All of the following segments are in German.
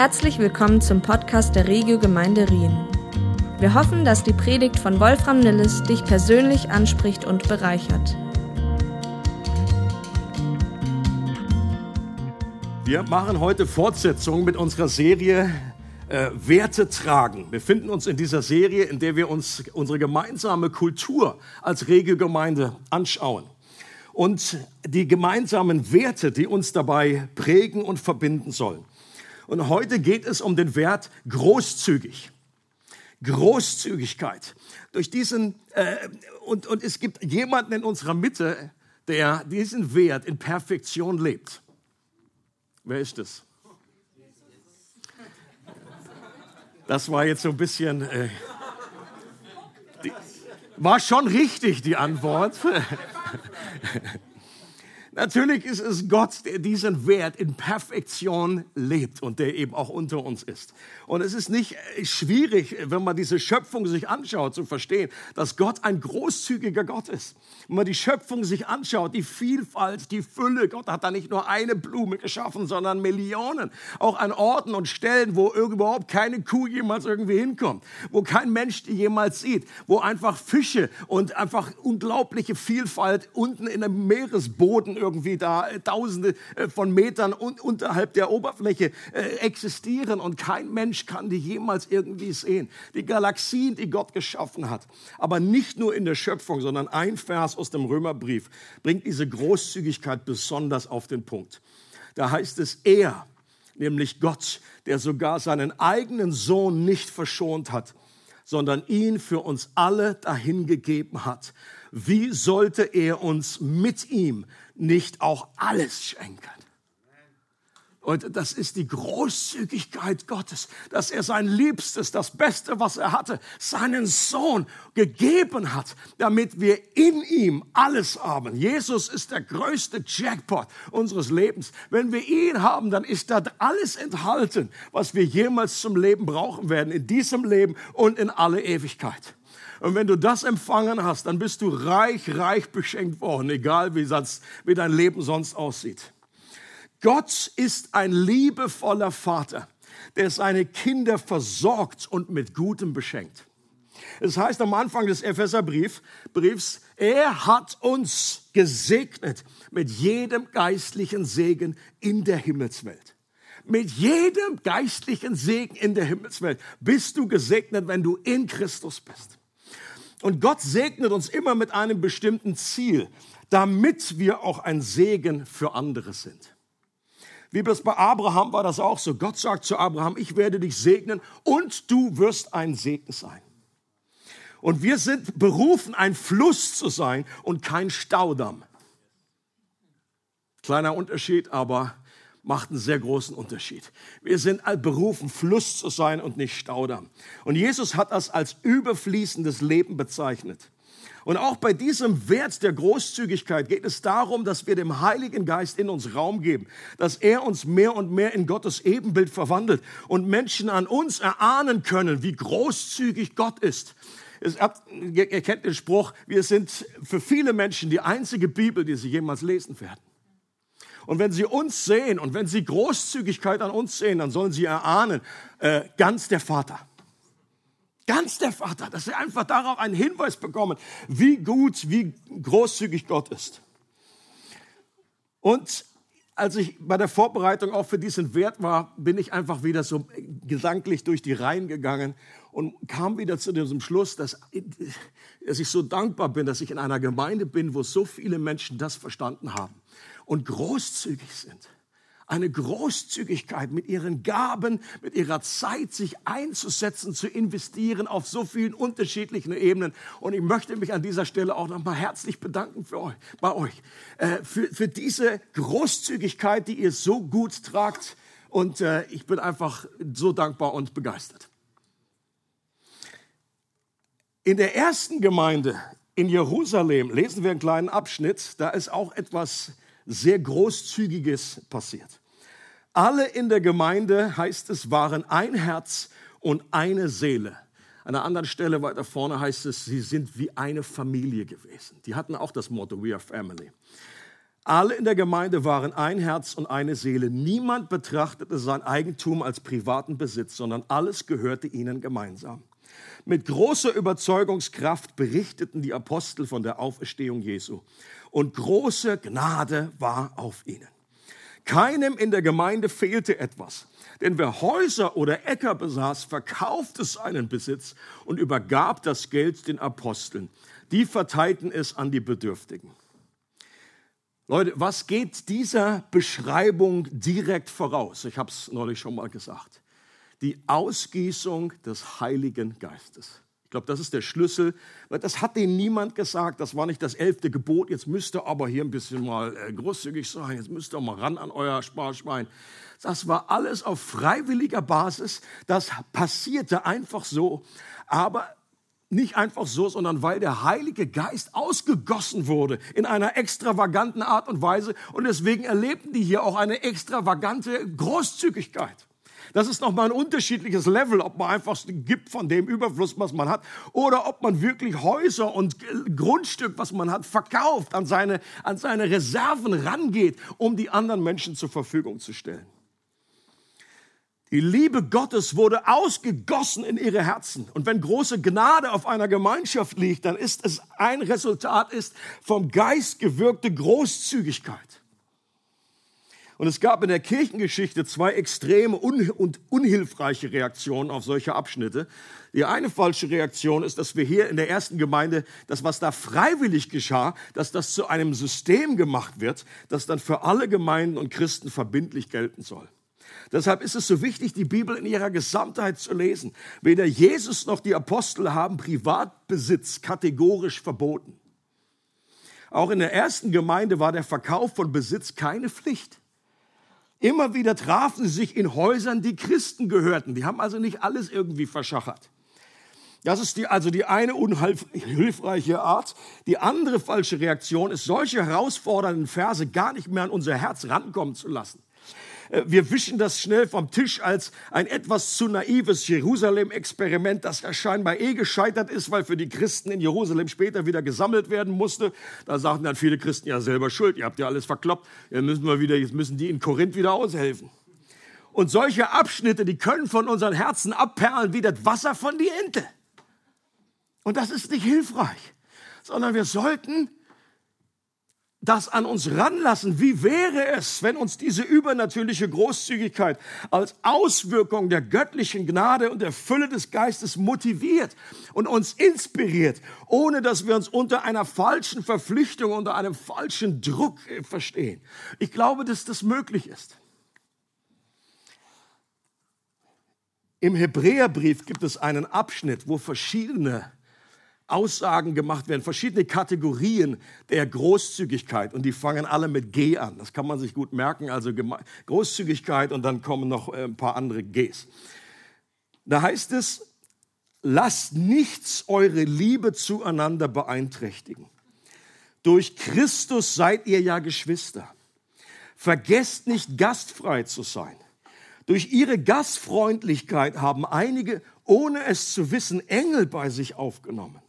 Herzlich willkommen zum Podcast der Regio Gemeinde Rien. Wir hoffen, dass die Predigt von Wolfram Nilles dich persönlich anspricht und bereichert. Wir machen heute Fortsetzung mit unserer Serie äh, Werte tragen. Wir befinden uns in dieser Serie, in der wir uns unsere gemeinsame Kultur als Regelgemeinde anschauen und die gemeinsamen Werte, die uns dabei prägen und verbinden sollen. Und heute geht es um den Wert großzügig. Großzügigkeit. Durch diesen, äh, und, und es gibt jemanden in unserer Mitte, der diesen Wert in Perfektion lebt. Wer ist es? Das war jetzt so ein bisschen, äh, die, war schon richtig die Antwort. Natürlich ist es Gott, der diesen Wert in Perfektion lebt und der eben auch unter uns ist. Und es ist nicht äh, schwierig, wenn man diese Schöpfung sich anschaut, zu verstehen, dass Gott ein großzügiger Gott ist. Wenn man die Schöpfung sich anschaut, die Vielfalt, die Fülle, Gott hat da nicht nur eine Blume geschaffen, sondern Millionen. Auch an Orten und Stellen, wo überhaupt keine Kuh jemals irgendwie hinkommt, wo kein Mensch die jemals sieht, wo einfach Fische und einfach unglaubliche Vielfalt unten in dem Meeresboden irgendwie da äh, tausende äh, von Metern unterhalb der Oberfläche äh, existieren und kein Mensch kann die jemals irgendwie sehen. Die Galaxien, die Gott geschaffen hat. Aber nicht nur in der Schöpfung, sondern ein Vers aus dem Römerbrief bringt diese Großzügigkeit besonders auf den Punkt. Da heißt es, er, nämlich Gott, der sogar seinen eigenen Sohn nicht verschont hat, sondern ihn für uns alle dahingegeben hat. Wie sollte er uns mit ihm nicht auch alles schenken? Und das ist die Großzügigkeit Gottes, dass er sein Liebstes, das Beste, was er hatte, seinen Sohn gegeben hat, damit wir in ihm alles haben. Jesus ist der größte Jackpot unseres Lebens. Wenn wir ihn haben, dann ist da alles enthalten, was wir jemals zum Leben brauchen werden, in diesem Leben und in alle Ewigkeit. Und wenn du das empfangen hast, dann bist du reich, reich beschenkt worden, egal wie, sonst, wie dein Leben sonst aussieht. Gott ist ein liebevoller Vater, der seine Kinder versorgt und mit Gutem beschenkt. Es heißt am Anfang des Epheserbriefs, er hat uns gesegnet mit jedem geistlichen Segen in der Himmelswelt. Mit jedem geistlichen Segen in der Himmelswelt bist du gesegnet, wenn du in Christus bist. Und Gott segnet uns immer mit einem bestimmten Ziel, damit wir auch ein Segen für andere sind. Wie das bei Abraham war das auch so. Gott sagt zu Abraham, ich werde dich segnen und du wirst ein Segen sein. Und wir sind berufen, ein Fluss zu sein und kein Staudamm. Kleiner Unterschied, aber macht einen sehr großen Unterschied. Wir sind berufen, Fluss zu sein und nicht Staudamm. Und Jesus hat das als überfließendes Leben bezeichnet. Und auch bei diesem Wert der Großzügigkeit geht es darum, dass wir dem Heiligen Geist in uns Raum geben, dass er uns mehr und mehr in Gottes Ebenbild verwandelt und Menschen an uns erahnen können, wie großzügig Gott ist. ihr kennt den Spruch, wir sind für viele Menschen die einzige Bibel, die sie jemals lesen werden. Und wenn sie uns sehen und wenn sie Großzügigkeit an uns sehen, dann sollen sie erahnen, äh, ganz der Vater. Ganz der Vater, dass sie einfach darauf einen Hinweis bekommen, wie gut, wie großzügig Gott ist. Und als ich bei der Vorbereitung auch für diesen Wert war, bin ich einfach wieder so gedanklich durch die Reihen gegangen und kam wieder zu diesem Schluss, dass, dass ich so dankbar bin, dass ich in einer Gemeinde bin, wo so viele Menschen das verstanden haben und großzügig sind. Eine Großzügigkeit mit ihren Gaben, mit ihrer Zeit sich einzusetzen, zu investieren auf so vielen unterschiedlichen Ebenen. Und ich möchte mich an dieser Stelle auch nochmal herzlich bedanken für euch, bei euch, äh, für, für diese Großzügigkeit, die ihr so gut tragt. Und äh, ich bin einfach so dankbar und begeistert. In der ersten Gemeinde in Jerusalem lesen wir einen kleinen Abschnitt. Da ist auch etwas sehr Großzügiges passiert. Alle in der Gemeinde, heißt es, waren ein Herz und eine Seele. An einer anderen Stelle weiter vorne heißt es, sie sind wie eine Familie gewesen. Die hatten auch das Motto, we are family. Alle in der Gemeinde waren ein Herz und eine Seele. Niemand betrachtete sein Eigentum als privaten Besitz, sondern alles gehörte ihnen gemeinsam. Mit großer Überzeugungskraft berichteten die Apostel von der Auferstehung Jesu. Und große Gnade war auf ihnen. Keinem in der Gemeinde fehlte etwas. Denn wer Häuser oder Äcker besaß, verkaufte seinen Besitz und übergab das Geld den Aposteln. Die verteilten es an die Bedürftigen. Leute, was geht dieser Beschreibung direkt voraus? Ich habe es neulich schon mal gesagt. Die Ausgießung des Heiligen Geistes. Ich glaube, das ist der Schlüssel, das hat denen niemand gesagt. Das war nicht das elfte Gebot. Jetzt müsst ihr aber hier ein bisschen mal äh, großzügig sein. Jetzt müsst ihr mal ran an euer Sparschwein. Das war alles auf freiwilliger Basis. Das passierte einfach so. Aber nicht einfach so, sondern weil der Heilige Geist ausgegossen wurde in einer extravaganten Art und Weise. Und deswegen erlebten die hier auch eine extravagante Großzügigkeit. Das ist nochmal ein unterschiedliches Level, ob man einfach gibt von dem Überfluss, was man hat, oder ob man wirklich Häuser und Grundstück, was man hat, verkauft, an seine, an seine Reserven rangeht, um die anderen Menschen zur Verfügung zu stellen. Die Liebe Gottes wurde ausgegossen in ihre Herzen. Und wenn große Gnade auf einer Gemeinschaft liegt, dann ist es ein Resultat ist vom Geist gewirkte Großzügigkeit. Und es gab in der Kirchengeschichte zwei extreme und unhilfreiche Reaktionen auf solche Abschnitte. Die eine falsche Reaktion ist, dass wir hier in der ersten Gemeinde, das was da freiwillig geschah, dass das zu einem System gemacht wird, das dann für alle Gemeinden und Christen verbindlich gelten soll. Deshalb ist es so wichtig, die Bibel in ihrer Gesamtheit zu lesen. Weder Jesus noch die Apostel haben Privatbesitz kategorisch verboten. Auch in der ersten Gemeinde war der Verkauf von Besitz keine Pflicht. Immer wieder trafen sie sich in Häusern, die Christen gehörten. Die haben also nicht alles irgendwie verschachert. Das ist die, also die eine unhilfreiche Art. Die andere falsche Reaktion ist, solche herausfordernden Verse gar nicht mehr an unser Herz rankommen zu lassen. Äh, wir wischen das schnell vom Tisch als ein etwas zu naives Jerusalem-Experiment, das ja scheinbar eh gescheitert ist, weil für die Christen in Jerusalem später wieder gesammelt werden musste. Da sagten dann viele Christen ja selber schuld, ihr habt ja alles verkloppt, jetzt müssen wir wieder, jetzt müssen die in Korinth wieder aushelfen. Und solche Abschnitte, die können von unseren Herzen abperlen wie das Wasser von die Ente. Und das ist nicht hilfreich, sondern wir sollten das an uns ranlassen. Wie wäre es, wenn uns diese übernatürliche Großzügigkeit als Auswirkung der göttlichen Gnade und der Fülle des Geistes motiviert und uns inspiriert, ohne dass wir uns unter einer falschen Verpflichtung, unter einem falschen Druck äh, verstehen. Ich glaube, dass das möglich ist. Im Hebräerbrief gibt es einen Abschnitt, wo verschiedene Aussagen gemacht werden, verschiedene Kategorien der Großzügigkeit und die fangen alle mit G an. Das kann man sich gut merken, also Großzügigkeit und dann kommen noch äh, ein paar andere Gs. Da heißt es, lasst nichts eure Liebe zueinander beeinträchtigen. Durch Christus seid ihr ja Geschwister. Vergesst nicht gastfrei zu sein. Durch ihre Gastfreundlichkeit haben einige, ohne es zu wissen, Engel bei sich aufgenommen.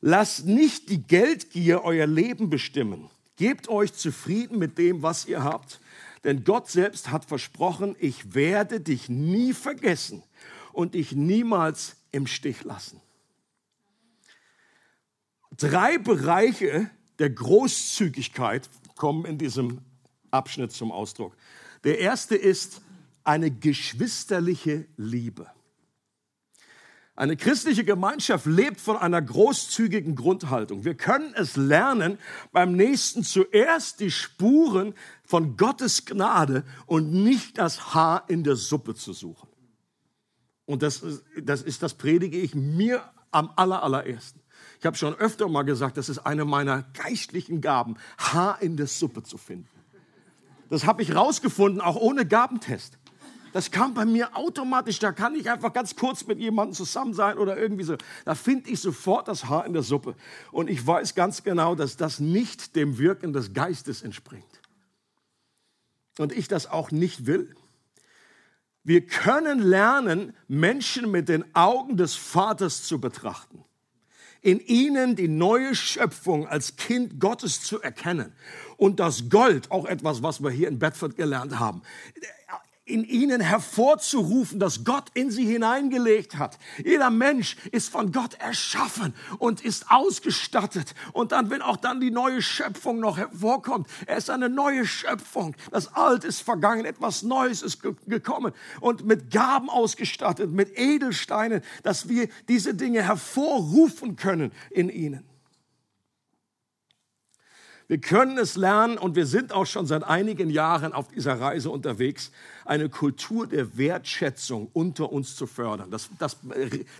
Lasst nicht die Geldgier euer Leben bestimmen. Gebt euch zufrieden mit dem, was ihr habt. Denn Gott selbst hat versprochen, ich werde dich nie vergessen und dich niemals im Stich lassen. Drei Bereiche der Großzügigkeit kommen in diesem Abschnitt zum Ausdruck. Der erste ist eine geschwisterliche Liebe. Eine christliche Gemeinschaft lebt von einer großzügigen Grundhaltung. Wir können es lernen, beim Nächsten zuerst die Spuren von Gottes Gnade und nicht das Haar in der Suppe zu suchen. Und das, das ist, das predige ich mir am aller, allerersten. Ich habe schon öfter mal gesagt, das ist eine meiner geistlichen Gaben, Haar in der Suppe zu finden. Das habe ich rausgefunden, auch ohne Gabentest. Das kam bei mir automatisch. Da kann ich einfach ganz kurz mit jemandem zusammen sein oder irgendwie so. Da finde ich sofort das Haar in der Suppe. Und ich weiß ganz genau, dass das nicht dem Wirken des Geistes entspringt. Und ich das auch nicht will. Wir können lernen, Menschen mit den Augen des Vaters zu betrachten. in ihnen die neue Schöpfung als Kind Gottes zu erkennen. Und das Gold, auch etwas, was wir hier in Bedford gelernt haben, in ihnen hervorzurufen, dass Gott in sie hineingelegt hat. Jeder Mensch ist von Gott erschaffen und ist ausgestattet. Und dann, wenn auch dann die neue Schöpfung noch hervorkommt, er ist eine neue Schöpfung. Das Alte ist vergangen, etwas Neues ist gekommen und mit Gaben ausgestattet, mit Edelsteinen, dass wir diese Dinge hervorrufen können in ihnen. Wir können es lernen und wir sind auch schon seit einigen Jahren auf dieser Reise unterwegs, eine Kultur der Wertschätzung unter uns zu fördern. Das, das,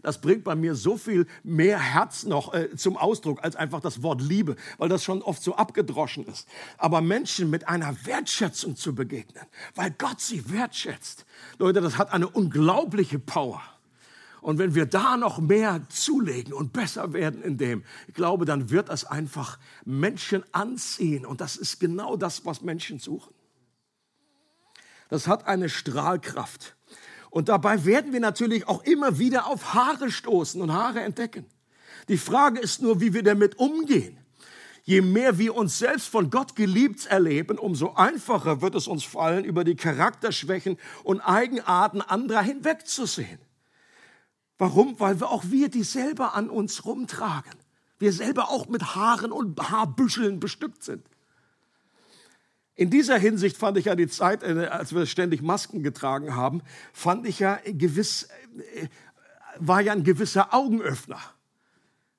das bringt bei mir so viel mehr Herz noch äh, zum Ausdruck als einfach das Wort Liebe, weil das schon oft so abgedroschen ist. Aber Menschen mit einer Wertschätzung zu begegnen, weil Gott sie wertschätzt. Leute, das hat eine unglaubliche Power. Und wenn wir da noch mehr zulegen und besser werden in dem, ich glaube, dann wird das einfach Menschen anziehen. Und das ist genau das, was Menschen suchen. Das hat eine Strahlkraft. Und dabei werden wir natürlich auch immer wieder auf Haare stoßen und Haare entdecken. Die Frage ist nur, wie wir damit umgehen. Je mehr wir uns selbst von Gott geliebt erleben, umso einfacher wird es uns fallen, über die Charakterschwächen und Eigenarten anderer hinwegzusehen. Warum? Weil wir auch wir die selber an uns rumtragen. Wir selber auch mit Haaren und Haarbüscheln bestückt sind. In dieser Hinsicht fand ich ja die Zeit, äh, als wir ständig Masken getragen haben, fand ich ja gewiss, äh, war ja ein gewisser Augenöffner.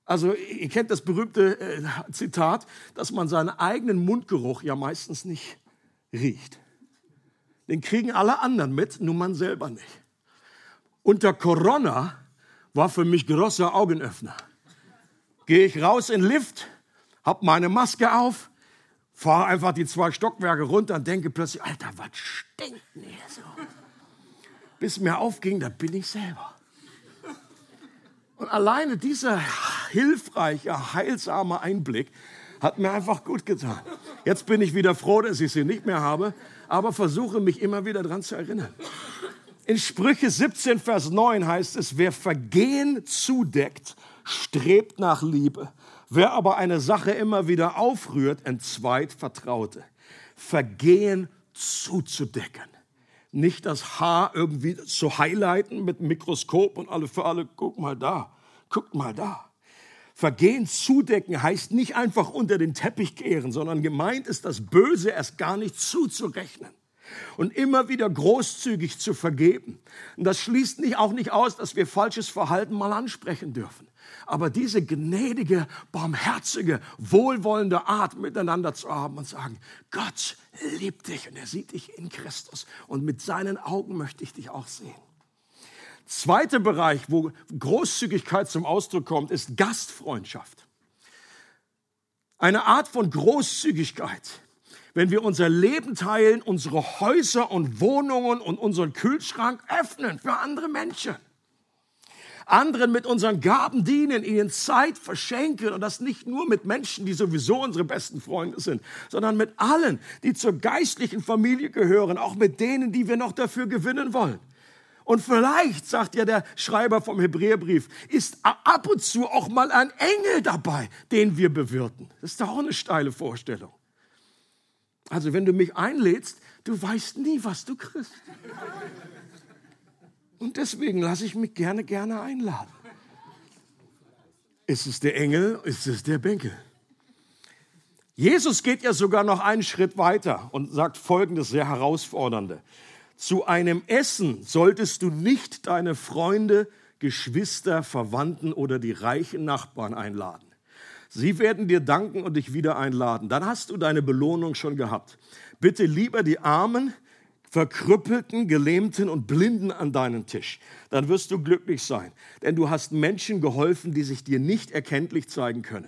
Also ihr kennt das berühmte äh, Zitat, dass man seinen eigenen Mundgeruch ja meistens nicht riecht. Den kriegen alle anderen mit, nur man selber nicht. Unter Corona war für mich großer Augenöffner. Gehe ich raus in den Lift, hab meine Maske auf, fahre einfach die zwei Stockwerke runter und denke plötzlich, Alter, was stinkt denn hier so? Bis mir aufging, da bin ich selber. Und alleine dieser hilfreiche, heilsame Einblick hat mir einfach gut getan. Jetzt bin ich wieder froh, dass ich sie nicht mehr habe, aber versuche mich immer wieder daran zu erinnern. In Sprüche 17, Vers 9 heißt es, wer Vergehen zudeckt, strebt nach Liebe. Wer aber eine Sache immer wieder aufrührt, entzweit Vertraute. Vergehen zuzudecken. Nicht das Haar irgendwie zu highlighten mit Mikroskop und alle für alle, guck mal da, guck mal da. Vergehen zudecken heißt nicht einfach unter den Teppich kehren, sondern gemeint ist das Böse erst gar nicht zuzurechnen und immer wieder großzügig zu vergeben. Und das schließt nicht, auch nicht aus, dass wir falsches Verhalten mal ansprechen dürfen. Aber diese gnädige, barmherzige, wohlwollende Art miteinander zu haben und sagen, Gott liebt dich und er sieht dich in Christus und mit seinen Augen möchte ich dich auch sehen. Zweiter Bereich, wo Großzügigkeit zum Ausdruck kommt, ist Gastfreundschaft. Eine Art von Großzügigkeit, wenn wir unser Leben teilen, unsere Häuser und Wohnungen und unseren Kühlschrank öffnen für andere Menschen. Anderen mit unseren Gaben dienen, ihnen Zeit verschenken und das nicht nur mit Menschen, die sowieso unsere besten Freunde sind, sondern mit allen, die zur geistlichen Familie gehören, auch mit denen, die wir noch dafür gewinnen wollen. Und vielleicht, sagt ja der Schreiber vom Hebräerbrief, ist ab und zu auch mal ein Engel dabei, den wir bewirten. Das ist doch auch eine steile Vorstellung. Also wenn du mich einlädst, du weißt nie, was du kriegst. Und deswegen lasse ich mich gerne, gerne einladen. Ist es der Engel, ist es der Bänkel? Jesus geht ja sogar noch einen Schritt weiter und sagt folgendes sehr herausfordernde. Zu einem Essen solltest du nicht deine Freunde, Geschwister, Verwandten oder die reichen Nachbarn einladen. Sie werden dir danken und dich wieder einladen. Dann hast du deine Belohnung schon gehabt. Bitte lieber die Armen, Verkrüppelten, Gelähmten und Blinden an deinen Tisch. Dann wirst du glücklich sein, denn du hast Menschen geholfen, die sich dir nicht erkenntlich zeigen können.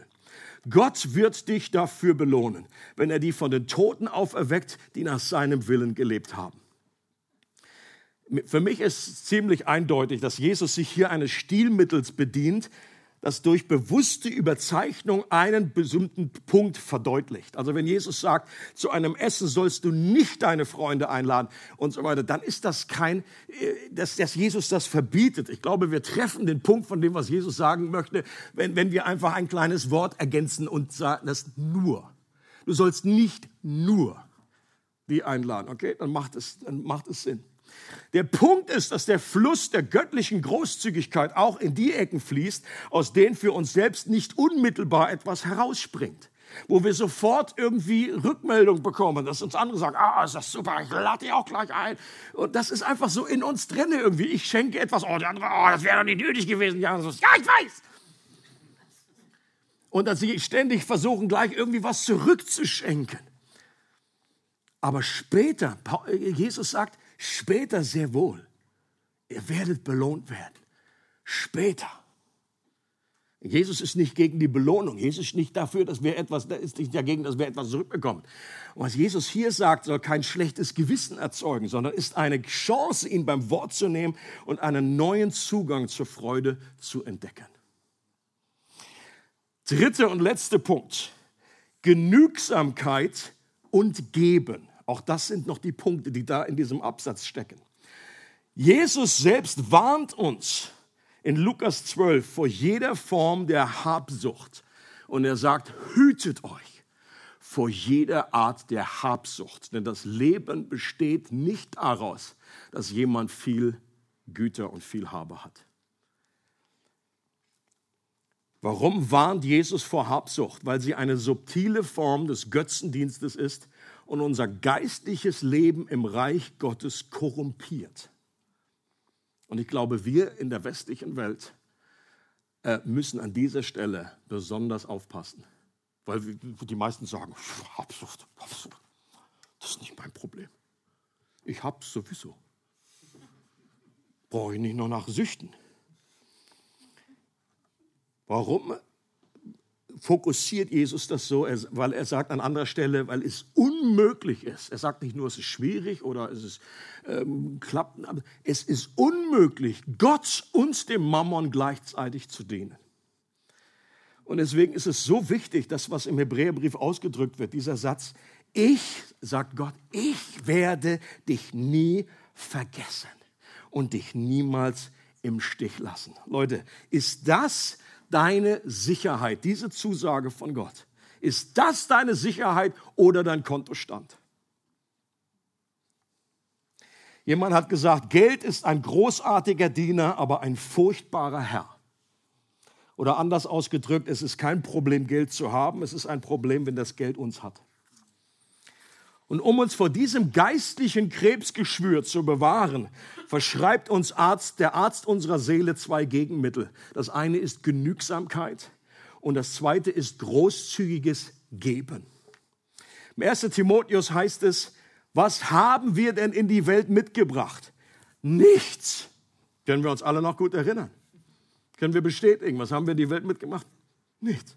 Gott wird dich dafür belohnen, wenn er die von den Toten auferweckt, die nach seinem Willen gelebt haben. Für mich ist ziemlich eindeutig, dass Jesus sich hier eines Stilmittels bedient, das durch bewusste Überzeichnung einen bestimmten Punkt verdeutlicht. Also wenn Jesus sagt, zu einem Essen sollst du nicht deine Freunde einladen und so weiter, dann ist das kein, äh, dass, dass Jesus das verbietet. Ich glaube, wir treffen den Punkt von dem, was Jesus sagen möchte, wenn, wenn wir einfach ein kleines Wort ergänzen und sagen, das nur. Du sollst nicht nur die einladen, okay? Dann macht es, dann macht es Sinn. Der Punkt ist, dass der Fluss der göttlichen Großzügigkeit auch in die Ecken fließt, aus denen für uns selbst nicht unmittelbar etwas herausspringt. Wo wir sofort irgendwie Rückmeldung bekommen, dass uns andere sagen, ah, ist das super, ich lade dich auch gleich ein. Und das ist einfach so in uns drin irgendwie. Ich schenke etwas, oh, der andere, oh, das wäre doch nicht nötig gewesen. Ja, ich weiß. Und dass sie ständig versuchen, gleich irgendwie was zurückzuschenken. Aber später, Jesus sagt, Später sehr wohl. Ihr werdet belohnt werden. Später. Jesus ist nicht gegen die Belohnung. Jesus ist nicht dafür, dass wir etwas, ist nicht dagegen, dass wir etwas zurückbekommen. Und was Jesus hier sagt, soll kein schlechtes Gewissen erzeugen, sondern ist eine Chance, ihn beim Wort zu nehmen und einen neuen Zugang zur Freude zu entdecken. Dritter und letzter Punkt. Genügsamkeit und Geben. Auch das sind noch die Punkte, die da in diesem Absatz stecken. Jesus selbst warnt uns in Lukas 12 vor jeder Form der Habsucht. Und er sagt, hütet euch vor jeder Art der Habsucht. Denn das Leben besteht nicht daraus, dass jemand viel Güter und viel Habe hat. Warum warnt Jesus vor Habsucht? Weil sie eine subtile Form des Götzendienstes ist, und unser geistliches Leben im Reich Gottes korrumpiert. Und ich glaube, wir in der westlichen Welt äh, müssen an dieser Stelle besonders aufpassen, weil die meisten sagen, Habsucht, Habsucht, das ist nicht mein Problem. Ich hab's sowieso. Brauche ich nicht noch nach Süchten. Warum fokussiert Jesus das so, weil er sagt an anderer Stelle, weil es unmöglich ist. Er sagt nicht nur, es ist schwierig oder es ist, ähm, klappt, aber es ist unmöglich, Gott und dem Mammon gleichzeitig zu dienen. Und deswegen ist es so wichtig, das, was im Hebräerbrief ausgedrückt wird, dieser Satz, ich, sagt Gott, ich werde dich nie vergessen und dich niemals im Stich lassen. Leute, ist das deine Sicherheit, diese Zusage von Gott? Ist das deine Sicherheit oder dein Kontostand? Jemand hat gesagt, Geld ist ein großartiger Diener, aber ein furchtbarer Herr. Oder anders ausgedrückt, es ist kein Problem, Geld zu haben, es ist ein Problem, wenn das Geld uns hat. Und um uns vor diesem geistlichen Krebsgeschwür zu bewahren, verschreibt uns Arzt, der Arzt unserer Seele zwei Gegenmittel. Das eine ist Genügsamkeit und das zweite ist großzügiges Geben. Im 1. Timotheus heißt es, was haben wir denn in die Welt mitgebracht? Nichts. Können wir uns alle noch gut erinnern? Können wir bestätigen, was haben wir in die Welt mitgemacht? Nichts.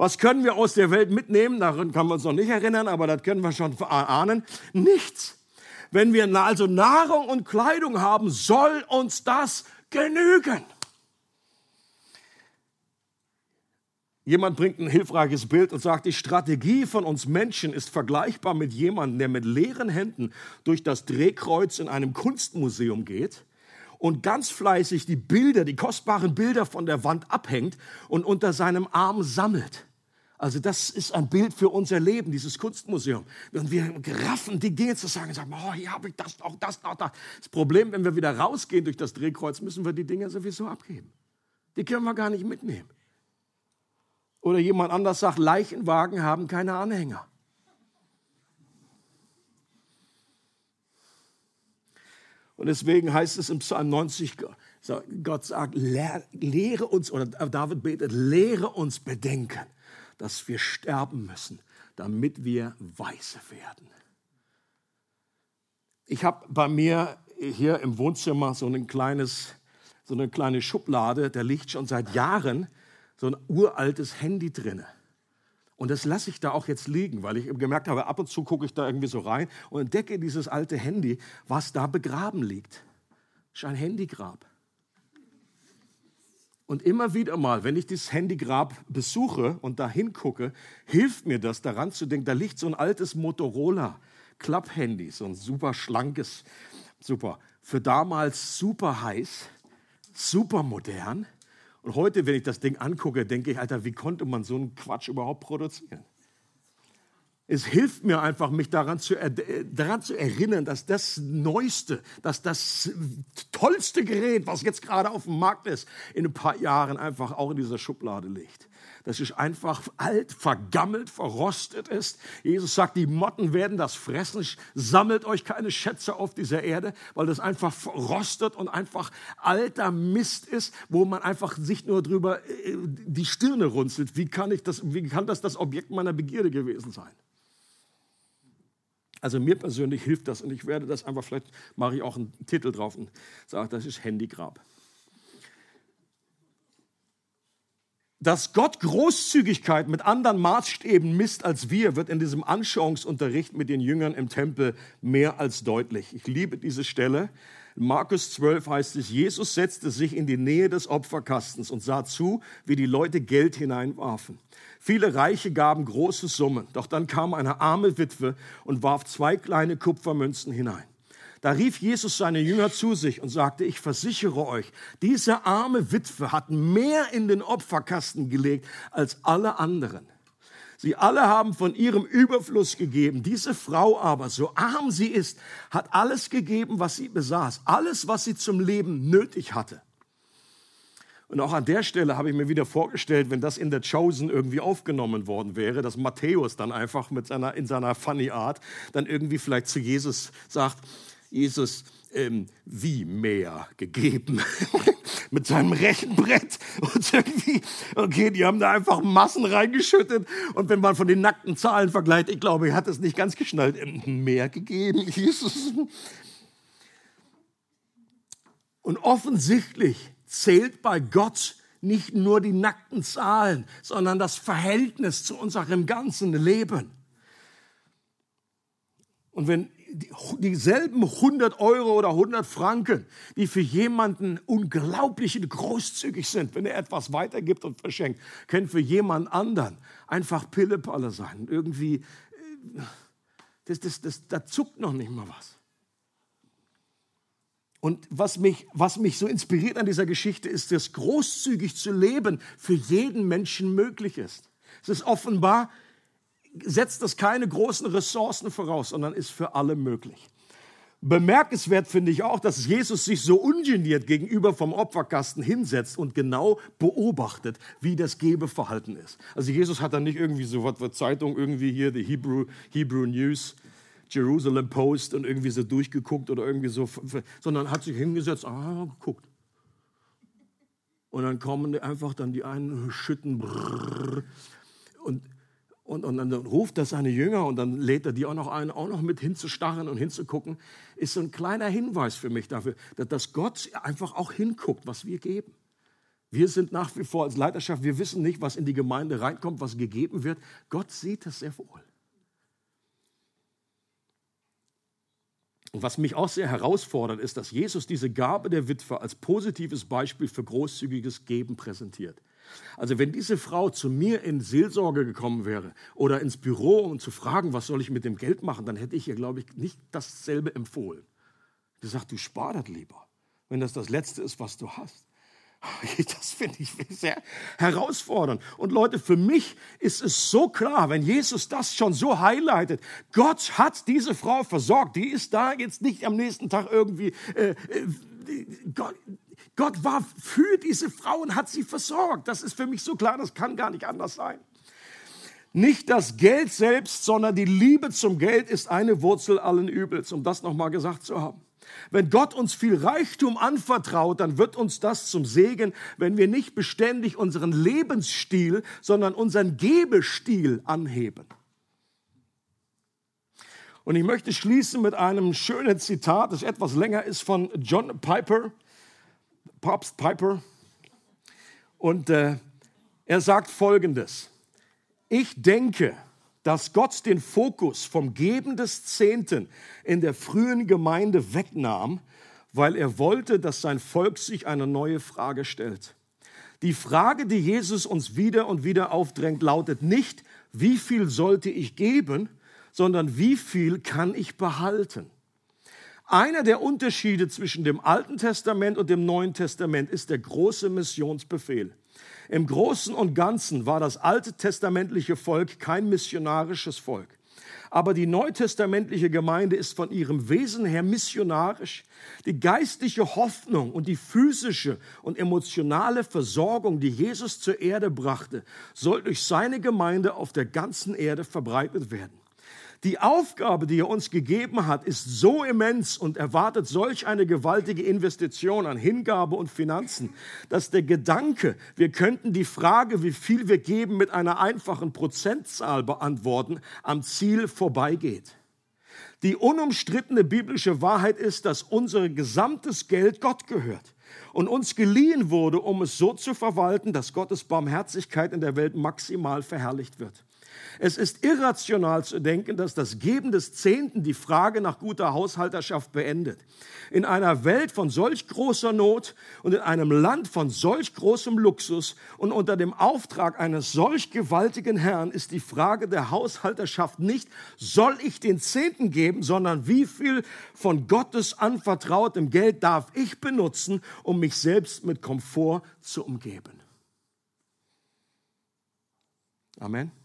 Was können wir aus der Welt mitnehmen? Daran kann man uns noch nicht erinnern, aber das können wir schon ahnen. Nichts. Wenn wir also Nahrung und Kleidung haben, soll uns das genügen. Jemand bringt ein hilfreiches Bild und sagt, die Strategie von uns Menschen ist vergleichbar mit jemandem, der mit leeren Händen durch das Drehkreuz in einem Kunstmuseum geht und ganz fleißig die Bilder, die kostbaren Bilder von der Wand abhängt und unter seinem Arm sammelt. Also das ist ein Bild für unser Leben, dieses Kunstmuseum. Und wir raffen die Dinge zu sagen, sagen, oh, hier habe ich das, auch das, auch das. Das Problem, wenn wir wieder rausgehen durch das Drehkreuz, müssen wir die Dinge sowieso abgeben. Die können wir gar nicht mitnehmen. Oder jemand anders sagt, Leichenwagen haben keine Anhänger. Und deswegen heißt es im Psalm 90, Gott sagt, lehre uns, oder David betet, lehre uns bedenken dass wir sterben müssen, damit wir weise werden. Ich habe bei mir hier im Wohnzimmer so ein kleines, so eine kleine Schublade, da liegt schon seit Jahren so ein uraltes Handy drinne. Und das lasse ich da auch jetzt liegen, weil ich gemerkt habe, ab und zu gucke ich da irgendwie so rein und entdecke dieses alte Handy, was da begraben liegt. Das ist ein Handygrab. Und immer wieder mal, wenn ich das Handygrab besuche und da hingucke, hilft mir das, daran zu denken, da liegt so ein altes Motorola Club-Handy, so ein super schlankes, super, für damals super heiß, super modern. Und heute, wenn ich das Ding angucke, denke ich, Alter, wie konnte man so einen Quatsch überhaupt produzieren? Es hilft mir einfach, mich daran zu, daran zu erinnern, dass das Neueste, dass das tollste Gerät, was jetzt gerade auf dem Markt ist, in ein paar Jahren einfach auch in dieser Schublade liegt. Das ist einfach alt, vergammelt, verrostet ist. Jesus sagt, die Motten werden das fressen. Sammelt euch keine Schätze auf dieser Erde, weil das einfach verrostet und einfach alter Mist ist, wo man einfach sich nur drüber äh, die Stirne runzelt. Wie kann, ich das, wie kann das das Objekt meiner Begierde gewesen sein? Also mir persönlich hilft das und ich werde das einfach, vielleicht mache ich auch einen Titel drauf und sage, das ist Handygrab. Dass Gott Großzügigkeit mit anderen Maßstäben misst als wir, wird in diesem Anschauungsunterricht mit den Jüngern im Tempel mehr als deutlich. Ich liebe diese Stelle. Markus 12 heißt es, Jesus setzte sich in die Nähe des Opferkastens und sah zu, wie die Leute Geld hineinwarfen. Viele Reiche gaben große Summen, doch dann kam eine arme Witwe und warf zwei kleine Kupfermünzen hinein. Da rief Jesus seine Jünger zu sich und sagte, ich versichere euch, diese arme Witwe hat mehr in den Opferkasten gelegt als alle anderen. Sie alle haben von ihrem Überfluss gegeben. Diese Frau aber, so arm sie ist, hat alles gegeben, was sie besaß, alles, was sie zum Leben nötig hatte. Und auch an der Stelle habe ich mir wieder vorgestellt, wenn das in der Chosen irgendwie aufgenommen worden wäre, dass Matthäus dann einfach mit seiner, in seiner funny Art dann irgendwie vielleicht zu Jesus sagt, Jesus, ähm, wie mehr gegeben mit seinem Rechenbrett und irgendwie, okay, die haben da einfach Massen reingeschüttet und wenn man von den nackten Zahlen vergleicht, ich glaube, er hat es nicht ganz geschnallt, ähm, mehr gegeben, Jesus. Und offensichtlich zählt bei Gott nicht nur die nackten Zahlen, sondern das Verhältnis zu unserem ganzen Leben. Und wenn dieselben 100 Euro oder 100 Franken, die für jemanden unglaublich großzügig sind, wenn er etwas weitergibt und verschenkt, können für jemand anderen einfach Pillepalle sein. Irgendwie, äh, das, das, das, da zuckt noch nicht mal was. Und was mich, was mich so inspiriert an dieser Geschichte ist, dass großzügig zu leben für jeden Menschen möglich ist. Es ist offenbar, setzt das keine großen Ressourcen voraus, sondern ist für alle möglich. Bemerkenswert finde ich auch, dass Jesus sich so ungeniert gegenüber vom Opferkasten hinsetzt und genau beobachtet, wie das Gebeverhalten ist. Also Jesus hat dann nicht irgendwie so was Zeitung irgendwie hier, die Hebrew, Hebrew News, Jerusalem Post und irgendwie so durchgeguckt oder irgendwie so, sondern hat sich hingesetzt, ah, guckt. Und dann kommen einfach dann die einen schütten brrr, und, und, und dann ruft er seine Jünger und dann lädt er die auch noch ein, auch noch mit hinzustarren und hinzugucken, ist so ein kleiner Hinweis für mich dafür, dass Gott einfach auch hinguckt, was wir geben. Wir sind nach wie vor als Leiterschaft, wir wissen nicht, was in die Gemeinde reinkommt, was gegeben wird. Gott sieht es sehr wohl. Und was mich auch sehr herausfordert, ist, dass Jesus diese Gabe der Witwe als positives Beispiel für großzügiges Geben präsentiert. Also wenn diese Frau zu mir in Seelsorge gekommen wäre oder ins Büro, um zu fragen, was soll ich mit dem Geld machen, dann hätte ich ihr, glaube ich, nicht dasselbe empfohlen. Gesagt, du spar das lieber, wenn das das Letzte ist, was du hast. Das finde ich sehr herausfordernd. Und Leute, für mich ist es so klar, wenn Jesus das schon so highlightet, Gott hat diese Frau versorgt. Die ist da jetzt nicht am nächsten Tag irgendwie. Äh, äh, Gott, Gott war für diese Frau und hat sie versorgt. Das ist für mich so klar, das kann gar nicht anders sein. Nicht das Geld selbst, sondern die Liebe zum Geld ist eine Wurzel allen Übels, um das nochmal gesagt zu haben. Wenn Gott uns viel Reichtum anvertraut, dann wird uns das zum Segen, wenn wir nicht beständig unseren Lebensstil, sondern unseren Gebestil anheben. Und ich möchte schließen mit einem schönen Zitat, das etwas länger ist von John Piper, Papst Piper. Und äh, er sagt Folgendes. Ich denke, dass Gott den Fokus vom Geben des Zehnten in der frühen Gemeinde wegnahm, weil er wollte, dass sein Volk sich eine neue Frage stellt. Die Frage, die Jesus uns wieder und wieder aufdrängt, lautet nicht, wie viel sollte ich geben, sondern wie viel kann ich behalten? Einer der Unterschiede zwischen dem Alten Testament und dem Neuen Testament ist der große Missionsbefehl. Im Großen und Ganzen war das alte testamentliche Volk kein missionarisches Volk. Aber die neutestamentliche Gemeinde ist von ihrem Wesen her missionarisch. Die geistliche Hoffnung und die physische und emotionale Versorgung, die Jesus zur Erde brachte, soll durch seine Gemeinde auf der ganzen Erde verbreitet werden. Die Aufgabe, die er uns gegeben hat, ist so immens und erwartet solch eine gewaltige Investition an Hingabe und Finanzen, dass der Gedanke, wir könnten die Frage, wie viel wir geben, mit einer einfachen Prozentzahl beantworten, am Ziel vorbeigeht. Die unumstrittene biblische Wahrheit ist, dass unser gesamtes Geld Gott gehört und uns geliehen wurde, um es so zu verwalten, dass Gottes Barmherzigkeit in der Welt maximal verherrlicht wird. Es ist irrational zu denken, dass das Geben des Zehnten die Frage nach guter Haushalterschaft beendet. In einer Welt von solch großer Not und in einem Land von solch großem Luxus und unter dem Auftrag eines solch gewaltigen Herrn ist die Frage der Haushalterschaft nicht, soll ich den Zehnten geben, sondern wie viel von Gottes anvertrautem Geld darf ich benutzen, um mich selbst mit Komfort zu umgeben. Amen.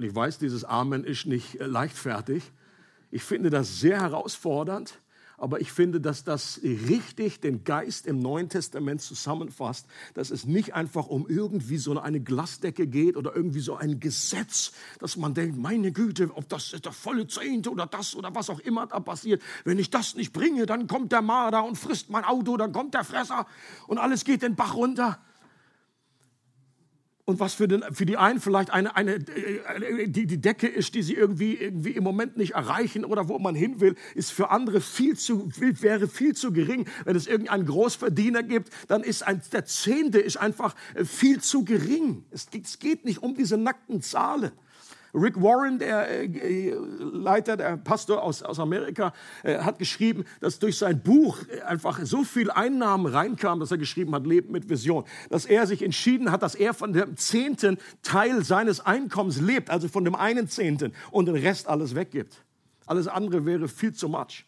Ich weiß, dieses Amen ist nicht äh, leichtfertig. Ich finde das sehr herausfordernd, aber ich finde, dass das richtig den Geist im Neuen Testament zusammenfasst, dass es nicht einfach um irgendwie so eine Glasdecke geht oder irgendwie so ein Gesetz, dass man denkt, meine Güte, ob das der volle Zehnte oder das oder was auch immer da passiert, wenn ich das nicht bringe, dann kommt der Marder und frisst mein Auto, dann kommt der Fresser und alles geht den Bach runter und was für, den, für die einen vielleicht eine, eine, äh, die, die Decke ist, die sie irgendwie, irgendwie im Moment nicht erreichen oder wo man hin will, ist für andere viel zu, wäre viel zu gering. Wenn es irgendeinen Großverdiener gibt, dann ist ein, der Zehnte ist einfach äh, viel zu gering. Es, es geht nicht um diese nackten Zahlen. Rick Warren, der äh, Leiter, der Pastor aus, aus Amerika, äh, hat geschrieben, dass durch sein Buch einfach so viel Einnahmen reinkam, dass er geschrieben hat, Leben mit Vision, dass er sich entschieden hat, dass er von dem zehnten Teil seines Einkommens lebt, also von dem einen Zehnten und den Rest alles weggibt. Alles andere wäre viel zu much.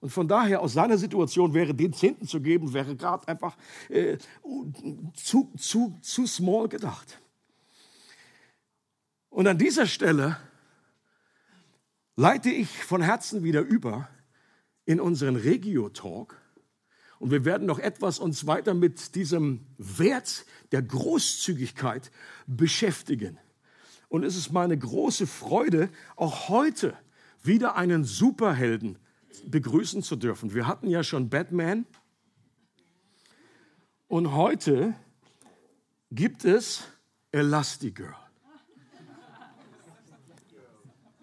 Und von daher, aus seiner Situation wäre den Zehnten zu geben, wäre gerade einfach äh, zu, zu, zu small gedacht. Und an dieser Stelle leite ich von Herzen wieder über in unseren Regio-Talk. Und wir werden noch etwas uns weiter mit diesem Wert der Großzügigkeit beschäftigen. Und es ist meine große Freude, auch heute wieder einen Superhelden begrüßen zu dürfen. Wir hatten ja schon Batman. Und heute gibt es Elastigirl.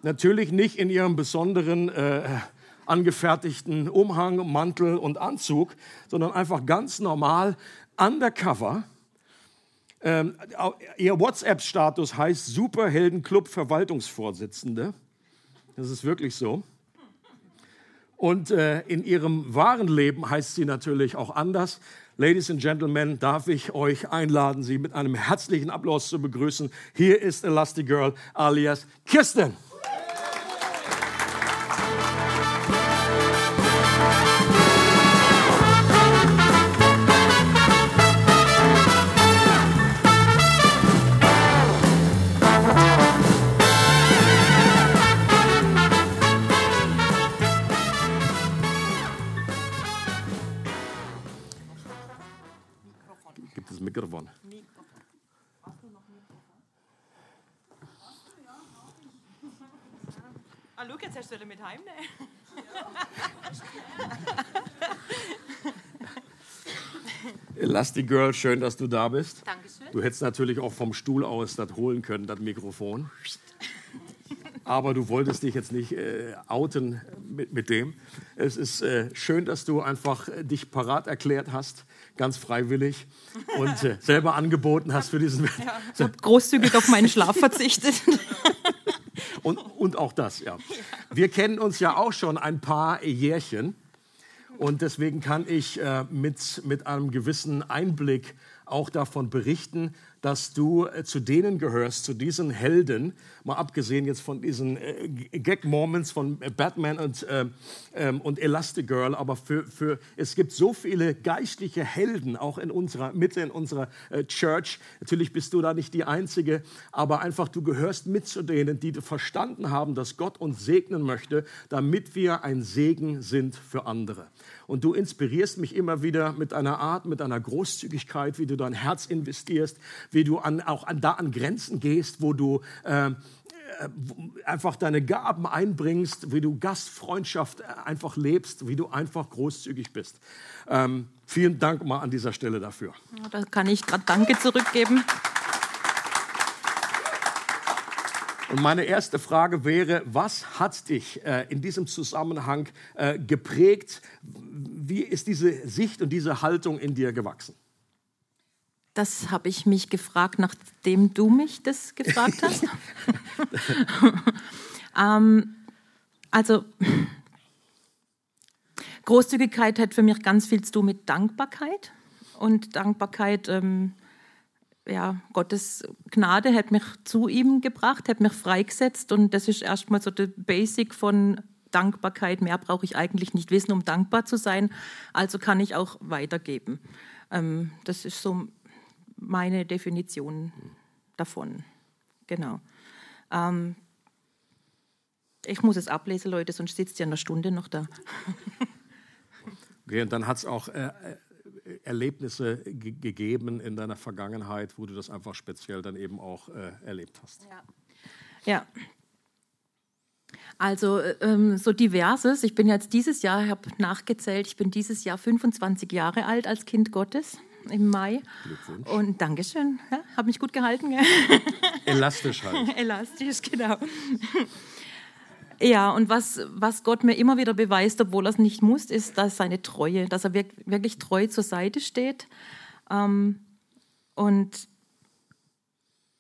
Natürlich nicht in ihrem besonderen äh, angefertigten Umhang, Mantel und Anzug, sondern einfach ganz normal undercover. Ähm, ihr WhatsApp-Status heißt Superheldenclub Verwaltungsvorsitzende. Das ist wirklich so. Und äh, in ihrem wahren Leben heißt sie natürlich auch anders. Ladies and Gentlemen, darf ich euch einladen, Sie mit einem herzlichen Applaus zu begrüßen. Hier ist Elastigirl alias Kirsten. Elastic Girl, schön, dass du da bist. Dankeschön. Du hättest natürlich auch vom Stuhl aus das holen können, das Mikrofon. Aber du wolltest dich jetzt nicht äh, outen mit, mit dem. Es ist äh, schön, dass du einfach äh, dich parat erklärt hast, ganz freiwillig und äh, selber angeboten hast für diesen. Ja, ich habe großzügig auf meinen Schlaf verzichtet. und, und auch das, ja. Wir kennen uns ja auch schon ein paar Jährchen. Und deswegen kann ich äh, mit, mit einem gewissen Einblick auch davon berichten, dass du äh, zu denen gehörst, zu diesen Helden, mal abgesehen jetzt von diesen äh, Gag-Moments von Batman und, äh, ähm, und Elastigirl, aber für, für, es gibt so viele geistliche Helden, auch in unserer Mitte, in unserer äh, Church. Natürlich bist du da nicht die Einzige, aber einfach du gehörst mit zu denen, die verstanden haben, dass Gott uns segnen möchte, damit wir ein Segen sind für andere. Und du inspirierst mich immer wieder mit einer Art, mit einer Großzügigkeit, wie du dein Herz investierst, wie du an, auch an, da an Grenzen gehst, wo du äh, äh einfach deine Gaben einbringst, wie du Gastfreundschaft äh, einfach lebst, wie du einfach großzügig bist. Ähm, vielen Dank mal an dieser Stelle dafür. Da kann ich gerade Danke zurückgeben. Und meine erste Frage wäre, was hat dich äh, in diesem Zusammenhang äh, geprägt? Wie ist diese Sicht und diese Haltung in dir gewachsen? Das habe ich mich gefragt, nachdem du mich das gefragt hast. ähm, also Großzügigkeit hat für mich ganz viel zu tun mit Dankbarkeit. Und Dankbarkeit, ähm, ja, Gottes Gnade hat mich zu ihm gebracht, hat mich freigesetzt. Und das ist erstmal so der Basic von Dankbarkeit. Mehr brauche ich eigentlich nicht wissen, um dankbar zu sein. Also kann ich auch weitergeben. Ähm, das ist so meine Definition davon. Genau. Ähm, ich muss es ablesen, Leute, sonst sitzt ihr eine Stunde noch da. Okay, und dann hat es auch äh, Erlebnisse gegeben in deiner Vergangenheit, wo du das einfach speziell dann eben auch äh, erlebt hast. Ja. ja. Also äh, ähm, so diverses. Ich bin jetzt dieses Jahr, habe nachgezählt, ich bin dieses Jahr 25 Jahre alt als Kind Gottes im Mai. Glückwunsch. Und Dankeschön. Ja, habe mich gut gehalten. Elastisch halt. Elastisch, genau. Ja, und was, was Gott mir immer wieder beweist, obwohl er es nicht muss, ist, dass seine Treue, dass er wirklich treu zur Seite steht. Ähm, und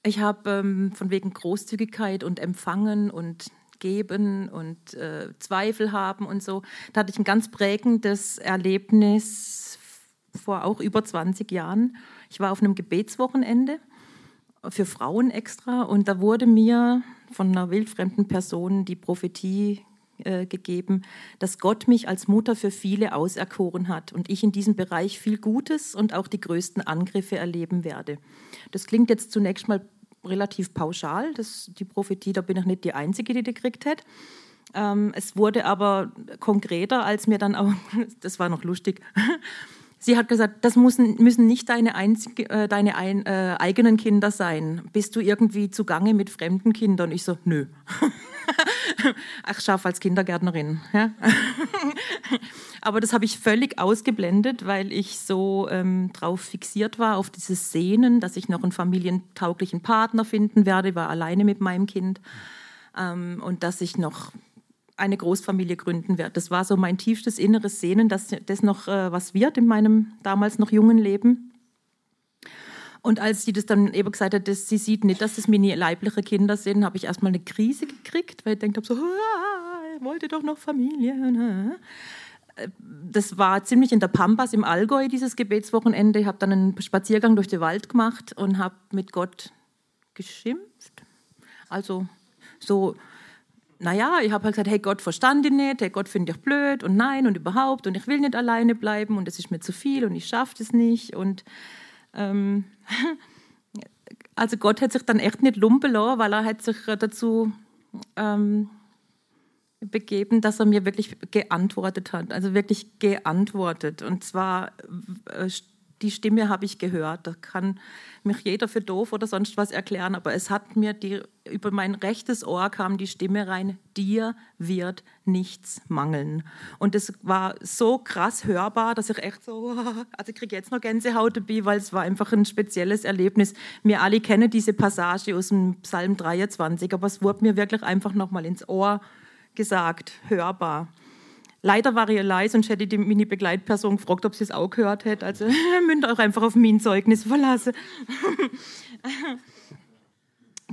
ich habe ähm, von wegen Großzügigkeit und Empfangen und Geben und äh, Zweifel haben und so, da hatte ich ein ganz prägendes Erlebnis vor auch über 20 Jahren. Ich war auf einem Gebetswochenende für Frauen extra und da wurde mir von einer wildfremden Person die Prophetie äh, gegeben, dass Gott mich als Mutter für viele auserkoren hat und ich in diesem Bereich viel Gutes und auch die größten Angriffe erleben werde. Das klingt jetzt zunächst mal relativ pauschal, das, die Prophetie, da bin ich nicht die Einzige, die die gekriegt hat. Ähm, es wurde aber konkreter, als mir dann auch, das war noch lustig, Sie hat gesagt, das müssen, müssen nicht deine, einzige, äh, deine ein, äh, eigenen Kinder sein. Bist du irgendwie zugange mit fremden Kindern? Ich so, nö. Ach, schaffe als Kindergärtnerin. Ja? Aber das habe ich völlig ausgeblendet, weil ich so ähm, drauf fixiert war, auf dieses Sehnen, dass ich noch einen familientauglichen Partner finden werde, ich war alleine mit meinem Kind. Ähm, und dass ich noch eine Großfamilie gründen werde. Das war so mein tiefstes inneres Sehnen, dass das noch äh, was wird in meinem damals noch jungen Leben. Und als sie das dann eben gesagt hat, dass sie sieht nicht, dass das meine leibliche Kinder sind, habe ich erstmal eine Krise gekriegt, weil ich denkt habe so, ich wollte doch noch Familie. Äh, das war ziemlich in der Pampas im Allgäu, dieses Gebetswochenende. Ich habe dann einen Spaziergang durch den Wald gemacht und habe mit Gott geschimpft. Also so naja, ich habe halt gesagt, hey Gott, verstand ich nicht, hey Gott, finde ich blöd und nein und überhaupt und ich will nicht alleine bleiben und es ist mir zu viel und ich schaffe das nicht und ähm, also Gott hat sich dann echt nicht lumpen lassen, weil er hat sich dazu ähm, begeben, dass er mir wirklich geantwortet hat, also wirklich geantwortet und zwar äh, die Stimme habe ich gehört. Da kann mich jeder für doof oder sonst was erklären, aber es hat mir die, über mein rechtes Ohr kam die Stimme rein, dir wird nichts mangeln. Und es war so krass hörbar, dass ich echt so, also ich kriege jetzt noch Gänsehaut dabei, weil es war einfach ein spezielles Erlebnis. Wir alle kennen diese Passage aus dem Psalm 23, aber es wurde mir wirklich einfach nochmal ins Ohr gesagt, hörbar. Leider war ich leise und hätte die Mini-Begleitperson gefragt, ob sie es auch gehört hätte. Also müsst auch einfach auf mein Zeugnis verlassen.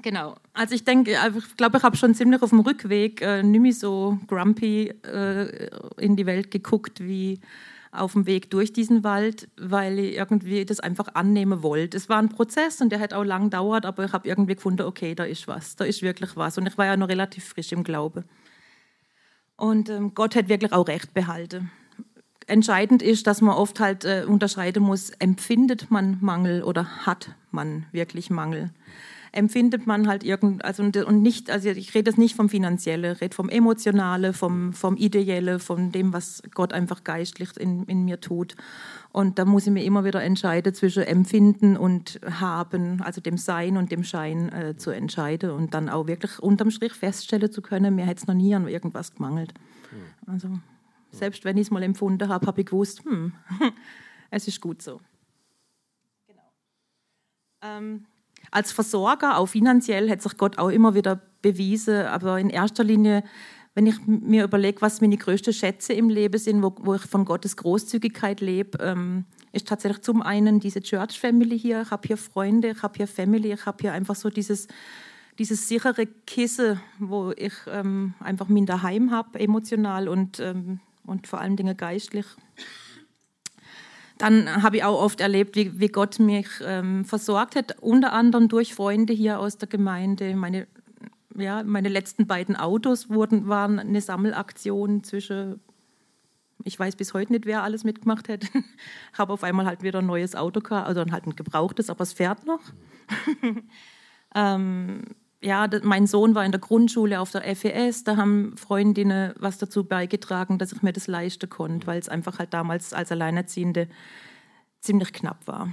Genau. Also ich denke, ich glaube, ich habe schon ziemlich auf dem Rückweg äh, nicht mehr so grumpy äh, in die Welt geguckt wie auf dem Weg durch diesen Wald, weil ich irgendwie das einfach annehmen wollte. Es war ein Prozess und der hat auch lang gedauert, aber ich habe irgendwie gefunden, okay, da ist was, da ist wirklich was. Und ich war ja noch relativ frisch im Glaube. Und ähm, Gott hat wirklich auch Recht behalten. Entscheidend ist, dass man oft halt äh, unterscheiden muss, empfindet man Mangel oder hat man wirklich Mangel empfindet man halt irgend, also und nicht, also ich rede jetzt nicht vom Finanzielle, ich rede vom Emotionale, vom, vom Ideelle, von dem, was Gott einfach geistlich in, in mir tut. Und da muss ich mir immer wieder entscheiden zwischen Empfinden und Haben, also dem Sein und dem Schein äh, zu entscheiden und dann auch wirklich unterm Strich feststellen zu können, mir hätte es noch nie an irgendwas gemangelt. Also selbst wenn ich es mal empfunden habe, habe ich gewusst, hm, es ist gut so. Genau. Ähm, als Versorger, auch finanziell, hat sich Gott auch immer wieder bewiesen. Aber in erster Linie, wenn ich mir überlege, was meine größten Schätze im Leben sind, wo, wo ich von Gottes Großzügigkeit lebe, ähm, ist tatsächlich zum einen diese Church Family hier. Ich habe hier Freunde, ich habe hier Family, ich habe hier einfach so dieses, dieses sichere Kissen, wo ich ähm, einfach mein daheim habe, emotional und, ähm, und vor allen Dingen geistlich dann habe ich auch oft erlebt, wie, wie Gott mich ähm, versorgt hat, unter anderem durch Freunde hier aus der Gemeinde. Meine, ja, meine letzten beiden Autos wurden, waren eine Sammelaktion zwischen, ich weiß bis heute nicht, wer alles mitgemacht hat. habe auf einmal halt wieder ein neues Auto also halt ein gebrauchtes, aber es fährt noch. ähm, ja, mein Sohn war in der Grundschule auf der FES, da haben Freundinnen was dazu beigetragen, dass ich mir das leisten konnte, weil es einfach halt damals als Alleinerziehende ziemlich knapp war.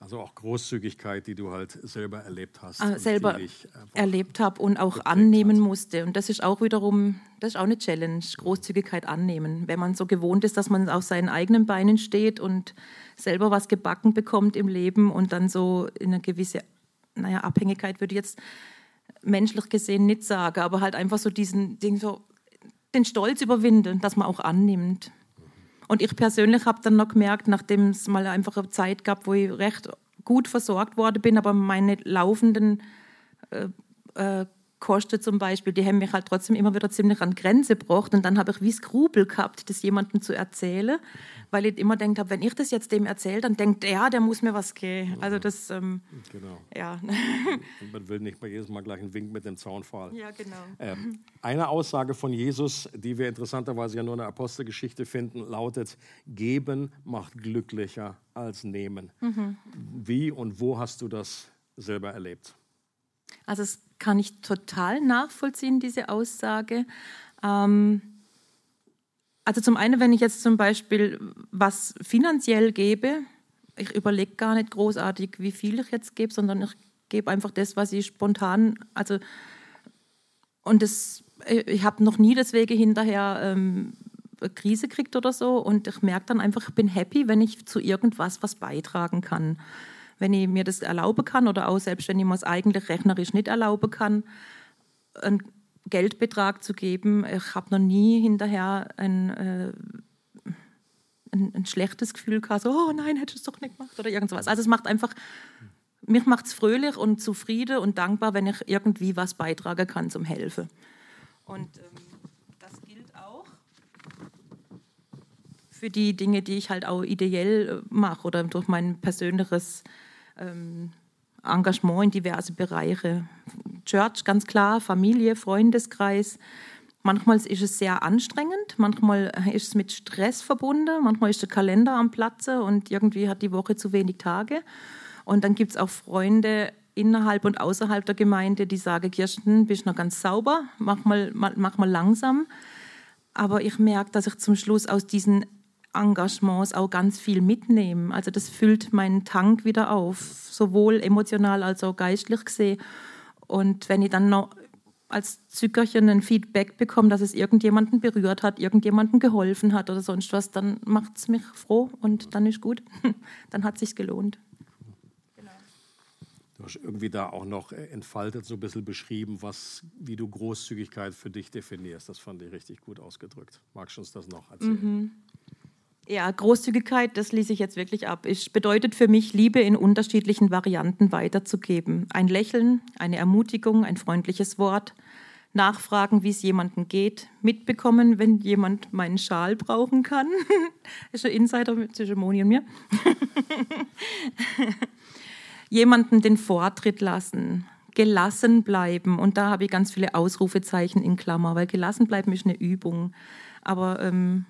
Also auch Großzügigkeit, die du halt selber erlebt hast. Ah, selber erlebt habe und auch annehmen hat. musste. Und das ist auch wiederum, das ist auch eine Challenge, Großzügigkeit annehmen. Wenn man so gewohnt ist, dass man auf seinen eigenen Beinen steht und selber was gebacken bekommt im Leben und dann so in eine gewisse naja, Abhängigkeit würde ich jetzt menschlich gesehen nicht sagen, aber halt einfach so diesen, den, so, den Stolz überwinden, dass man auch annimmt. Und ich persönlich habe dann noch gemerkt, nachdem es mal einfach eine Zeit gab, wo ich recht gut versorgt worden bin, aber meine laufenden äh, äh, Kosten zum Beispiel, die haben mich halt trotzdem immer wieder ziemlich an Grenze gebracht. Und dann habe ich wie Skrupel gehabt, das jemandem zu erzählen, weil ich immer denkt habe, wenn ich das jetzt dem erzähle, dann denkt er, der muss mir was geben. Also das, ähm, genau. ja. Und man will nicht mal jedes Mal gleich einen Wink mit dem Zaunfall. Ja, genau. Ähm, eine Aussage von Jesus, die wir interessanterweise ja nur in der Apostelgeschichte finden, lautet, geben macht glücklicher als nehmen. Mhm. Wie und wo hast du das selber erlebt? Also das kann ich total nachvollziehen, diese Aussage. Ähm, also zum einen, wenn ich jetzt zum Beispiel was finanziell gebe, ich überlege gar nicht großartig, wie viel ich jetzt gebe, sondern ich gebe einfach das, was ich spontan, also und das, ich habe noch nie deswegen hinterher ähm, eine Krise kriegt oder so und ich merke dann einfach, ich bin happy, wenn ich zu irgendwas was beitragen kann wenn ich mir das erlauben kann oder auch selbst wenn ich mir es eigentlich rechnerisch nicht erlauben kann, einen Geldbetrag zu geben. Ich habe noch nie hinterher ein, äh, ein, ein, schlechtes Gefühl gehabt, so, oh nein, hätte ich es doch nicht gemacht oder irgendwas. Also es macht einfach, mich macht es fröhlich und zufrieden und dankbar, wenn ich irgendwie was beitragen kann zum Helfen. Und ähm, das gilt auch für die Dinge, die ich halt auch ideell äh, mache oder durch mein persönliches ähm, Engagement in diverse Bereiche. Church, ganz klar, Familie, Freundeskreis. Manchmal ist es sehr anstrengend, manchmal ist es mit Stress verbunden, manchmal ist der Kalender am Platze und irgendwie hat die Woche zu wenig Tage. Und dann gibt es auch Freunde innerhalb und außerhalb der Gemeinde, die sagen, Kirsten, bist noch ganz sauber, mach mal, mach mal langsam. Aber ich merke, dass ich zum Schluss aus diesen Engagements auch ganz viel mitnehmen. Also das füllt meinen Tank wieder auf, sowohl emotional als auch geistlich gesehen. Und wenn ich dann noch als Zückerchen ein Feedback bekomme, dass es irgendjemanden berührt hat, irgendjemanden geholfen hat oder sonst was, dann macht es mich froh und dann ist gut. dann hat es sich gelohnt. Genau. Du hast irgendwie da auch noch entfaltet, so ein bisschen beschrieben, was, wie du Großzügigkeit für dich definierst. Das fand ich richtig gut ausgedrückt. Magst du uns das noch erzählen? Mhm. Ja, Großzügigkeit, das ließ ich jetzt wirklich ab. Es bedeutet für mich, Liebe in unterschiedlichen Varianten weiterzugeben. Ein Lächeln, eine Ermutigung, ein freundliches Wort, nachfragen, wie es jemandem geht, mitbekommen, wenn jemand meinen Schal brauchen kann. das ist ein Insider zwischen Moni und mir. Jemanden den Vortritt lassen, gelassen bleiben. Und da habe ich ganz viele Ausrufezeichen in Klammer, weil gelassen bleiben ist eine Übung. Aber ähm,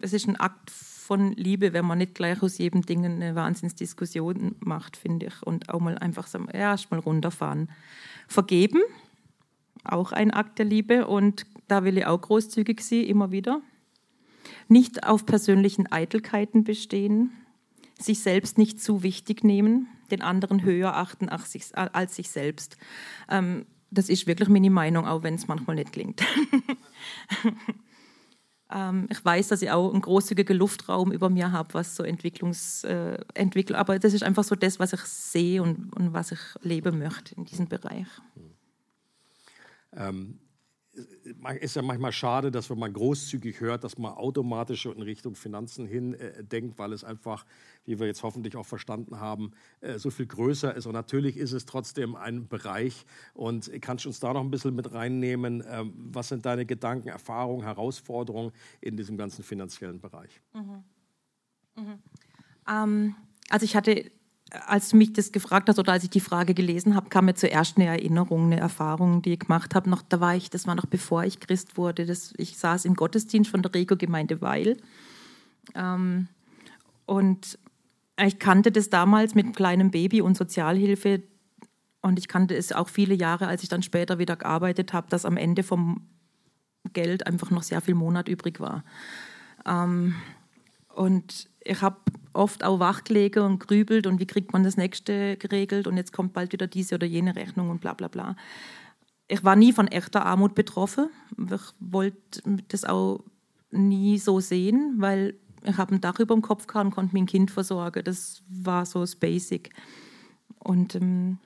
es ist ein Akt von Liebe, wenn man nicht gleich aus jedem Ding eine Wahnsinnsdiskussion macht, finde ich. Und auch mal einfach so, ja, erst mal runterfahren. Vergeben, auch ein Akt der Liebe. Und da will ich auch großzügig sein, immer wieder. Nicht auf persönlichen Eitelkeiten bestehen, sich selbst nicht zu wichtig nehmen, den anderen höher achten als sich, selbst. Ähm, das ist wirklich meine Meinung, auch wenn es manchmal nicht klingt. Ähm, ich weiß, dass ich auch einen großzügigen Luftraum über mir habe, was so Entwicklungs, äh, Entwicklung, aber das ist einfach so das, was ich sehe und, und was ich leben möchte in diesem Bereich. Ähm, ist ja manchmal schade, dass wenn man großzügig hört, dass man automatisch in Richtung Finanzen hin äh, denkt, weil es einfach, wie wir jetzt hoffentlich auch verstanden haben, äh, so viel größer ist. Und natürlich ist es trotzdem ein Bereich. Und kannst du uns da noch ein bisschen mit reinnehmen? Ähm, was sind deine Gedanken, Erfahrungen, Herausforderungen in diesem ganzen finanziellen Bereich? Mhm. Mhm. Ähm, also ich hatte als du mich das gefragt hast oder als ich die Frage gelesen habe, kam mir zuerst eine Erinnerung, eine Erfahrung, die ich gemacht habe. Noch, da war ich, das war noch bevor ich Christ wurde. Das, ich saß im Gottesdienst von der Rego-Gemeinde Weil. Ähm, und ich kannte das damals mit kleinem Baby und Sozialhilfe. Und ich kannte es auch viele Jahre, als ich dann später wieder gearbeitet habe, dass am Ende vom Geld einfach noch sehr viel Monat übrig war. Ähm, und ich habe oft auch wachgelegt und grübelt und wie kriegt man das nächste geregelt und jetzt kommt bald wieder diese oder jene Rechnung und bla bla bla. Ich war nie von echter Armut betroffen. Ich wollte das auch nie so sehen, weil ich habe ein Dach über dem Kopf gehabt und konnte mein Kind versorgen. Das war so das Basic. Und ähm,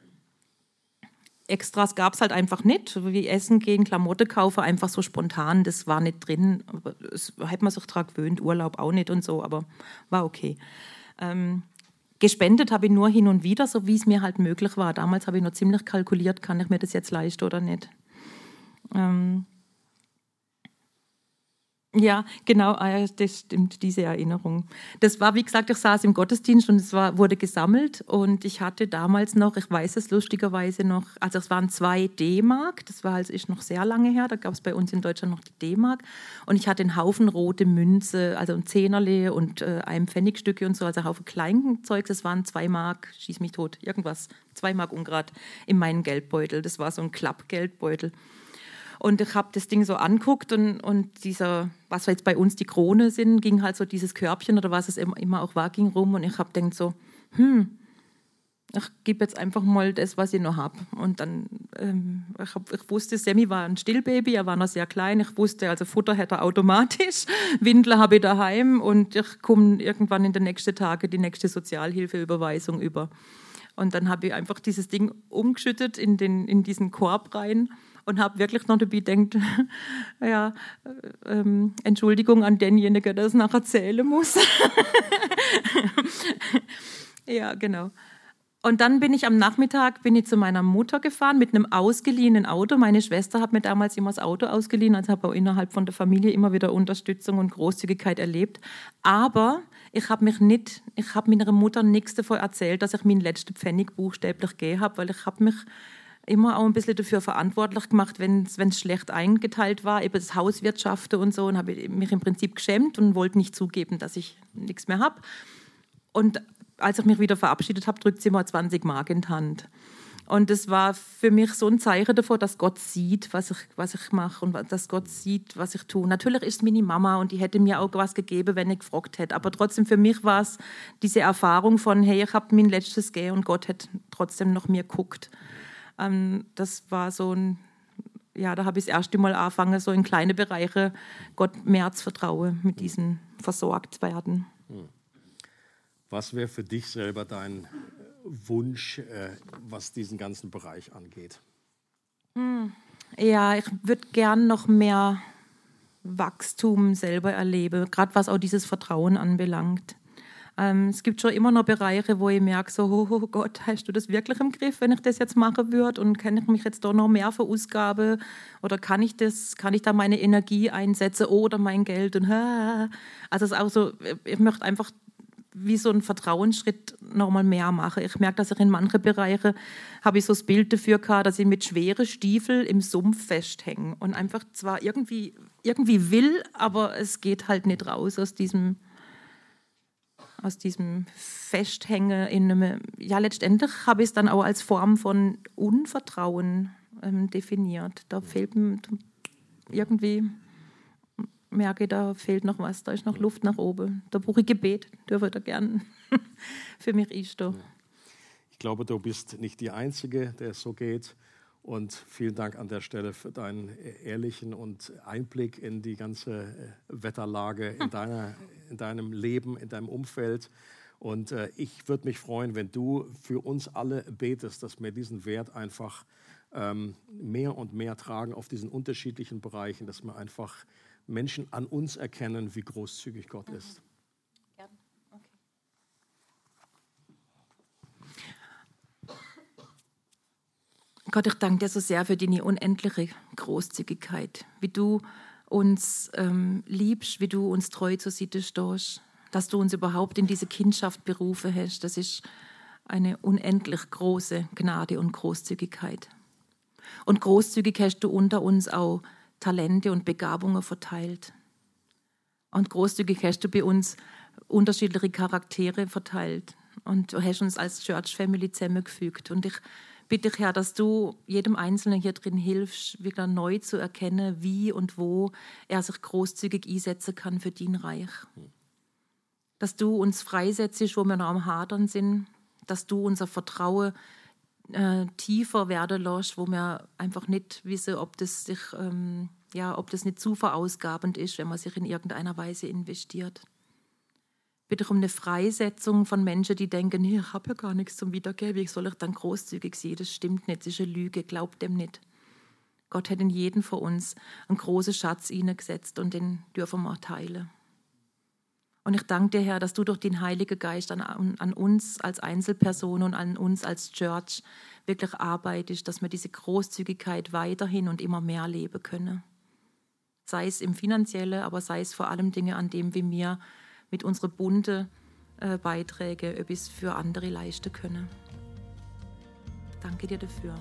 Extras gab es halt einfach nicht, wie Essen gehen, Klamotte kaufen, einfach so spontan, das war nicht drin. Es hätte man sich daran gewöhnt, Urlaub auch nicht und so, aber war okay. Ähm, gespendet habe ich nur hin und wieder, so wie es mir halt möglich war. Damals habe ich noch ziemlich kalkuliert, kann ich mir das jetzt leisten oder nicht. Ähm, ja, genau, ah das stimmt, diese Erinnerung. Das war, wie gesagt, ich saß im Gottesdienst und es war, wurde gesammelt und ich hatte damals noch, ich weiß es lustigerweise noch, also es waren zwei D-Mark, das war also ist noch sehr lange her, da gab es bei uns in Deutschland noch die D-Mark und ich hatte einen Haufen rote Münze, also ein Zehnerle und äh, ein Pfennigstücke und so, also ein Haufen Kleinzeug, das waren zwei Mark, schieß mich tot, irgendwas, zwei Mark Ungrad in meinem Geldbeutel, das war so ein Klappgeldbeutel. Und ich habe das Ding so anguckt und, und dieser, was jetzt bei uns die Krone sind, ging halt so dieses Körbchen oder was es immer auch war, ging rum und ich habe gedacht so, hm, ich gebe jetzt einfach mal das, was ich noch habe. Und dann, ähm, ich, hab, ich wusste, Sammy war ein Stillbaby, er war noch sehr klein. Ich wusste, also Futter hätte er automatisch, Windel habe ich daheim und ich komme irgendwann in den nächsten Tagen die nächste Sozialhilfeüberweisung über. Und dann habe ich einfach dieses Ding umgeschüttet in, den, in diesen Korb rein und habe wirklich noch dabei gedacht, ja, äh, ähm, Entschuldigung an denjenigen, der es nachher zählen muss. ja, genau. Und dann bin ich am Nachmittag bin ich zu meiner Mutter gefahren mit einem ausgeliehenen Auto. Meine Schwester hat mir damals immer das Auto ausgeliehen, also habe auch innerhalb von der Familie immer wieder Unterstützung und Großzügigkeit erlebt. Aber ich habe mich nicht, ich habe meiner Mutter nichts davon erzählt, dass ich meinen letzten Pfennig buchstäblich gegeben habe, weil ich habe mich immer auch ein bisschen dafür verantwortlich gemacht, wenn es schlecht eingeteilt war, eben das Hauswirtschaften und so, und habe mich im Prinzip geschämt und wollte nicht zugeben, dass ich nichts mehr habe. Und als ich mich wieder verabschiedet habe, drückt sie mal 20 Mark in die Hand. Und das war für mich so ein Zeichen davor, dass Gott sieht, was ich, was ich mache und dass Gott sieht, was ich tue. Natürlich ist meine Mama und die hätte mir auch was gegeben, wenn ich gefragt hätte. Aber trotzdem für mich war es diese Erfahrung von, hey, ich habe mein letztes gegeben und Gott hat trotzdem noch mir geguckt. Ähm, das war so ein, ja, da habe ich das erste Mal angefangen, so in kleine Bereiche Gott mehr zu vertrauen, mit diesen versorgt werden. Hm. Was wäre für dich selber dein Wunsch, äh, was diesen ganzen Bereich angeht? Hm. Ja, ich würde gern noch mehr Wachstum selber erlebe, gerade was auch dieses Vertrauen anbelangt. Ähm, es gibt schon immer noch Bereiche, wo ich merke, so, oh, oh, Gott, hast du das wirklich im Griff, wenn ich das jetzt machen würde? Und kann ich mich jetzt da noch mehr verausgaben? Oder kann ich das, kann ich da meine Energie einsetzen oder mein Geld? Und, also es ist auch so, ich möchte einfach wie so einen Vertrauensschritt nochmal mehr machen. Ich merke, dass ich in manchen Bereichen habe ich so das Bild dafür gehabt, dass ich mit schweren Stiefeln im Sumpf festhänge und einfach zwar irgendwie, irgendwie will, aber es geht halt nicht raus aus diesem, aus diesem Festhängen in einem, ja letztendlich habe ich es dann auch als Form von Unvertrauen ähm, definiert. Da fehlt irgendwie merke, da fehlt noch was, da ist noch Luft nach oben. Da brauche ich Gebet, dürfe da gern für mich einstehen. Ich glaube, du bist nicht die Einzige, der es so geht. Und vielen Dank an der Stelle für deinen ehrlichen und Einblick in die ganze äh, Wetterlage in, deiner, in deinem Leben, in deinem Umfeld. Und äh, ich würde mich freuen, wenn du für uns alle betest, dass wir diesen Wert einfach ähm, mehr und mehr tragen auf diesen unterschiedlichen Bereichen, dass wir einfach Menschen an uns erkennen, wie großzügig Gott mhm. ist. Gott, ich danke dir so sehr für deine unendliche Großzügigkeit, wie du uns ähm, liebst, wie du uns treu zur Seite stehst, dass du uns überhaupt in diese Kindschaft berufen hast. Das ist eine unendlich große Gnade und Großzügigkeit. Und großzügig hast du unter uns auch Talente und Begabungen verteilt. Und großzügig hast du bei uns unterschiedliche Charaktere verteilt. Und du hast uns als Church Family zusammengefügt. Und ich bitte dich, Herr, dass du jedem Einzelnen hier drin hilfst, wieder neu zu erkennen, wie und wo er sich großzügig einsetzen kann für dein Reich. Dass du uns freisetzt, wo wir noch am Hadern sind. Dass du unser Vertrauen äh, tiefer werden lässt, wo wir einfach nicht wissen, ob das sich, ähm, ja, ob das nicht zu verausgabend ist, wenn man sich in irgendeiner Weise investiert. Bitte um eine Freisetzung von Menschen, die denken, ich habe ja gar nichts zum Wiedergeben, wie soll ich dann großzügig sein? Das stimmt nicht, das ist eine Lüge, glaubt dem nicht. Gott hat in jeden von uns einen großen Schatz hineingesetzt und den dürfen wir teilen. Und ich danke dir, Herr, dass du durch den Heiligen Geist an, an uns als Einzelperson und an uns als Church wirklich arbeitest, dass wir diese Großzügigkeit weiterhin und immer mehr leben können. Sei es im Finanziellen, aber sei es vor allem Dinge, an dem wir mir mit unseren bunten äh, Beiträgen etwas für andere leisten können. Danke dir dafür.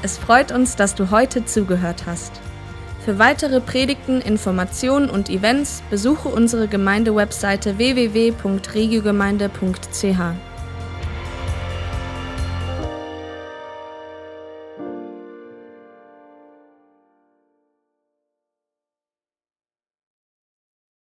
Es freut uns, dass du heute zugehört hast. Für weitere Predigten, Informationen und Events besuche unsere Gemeindewebseite www.regiogemeinde.ch.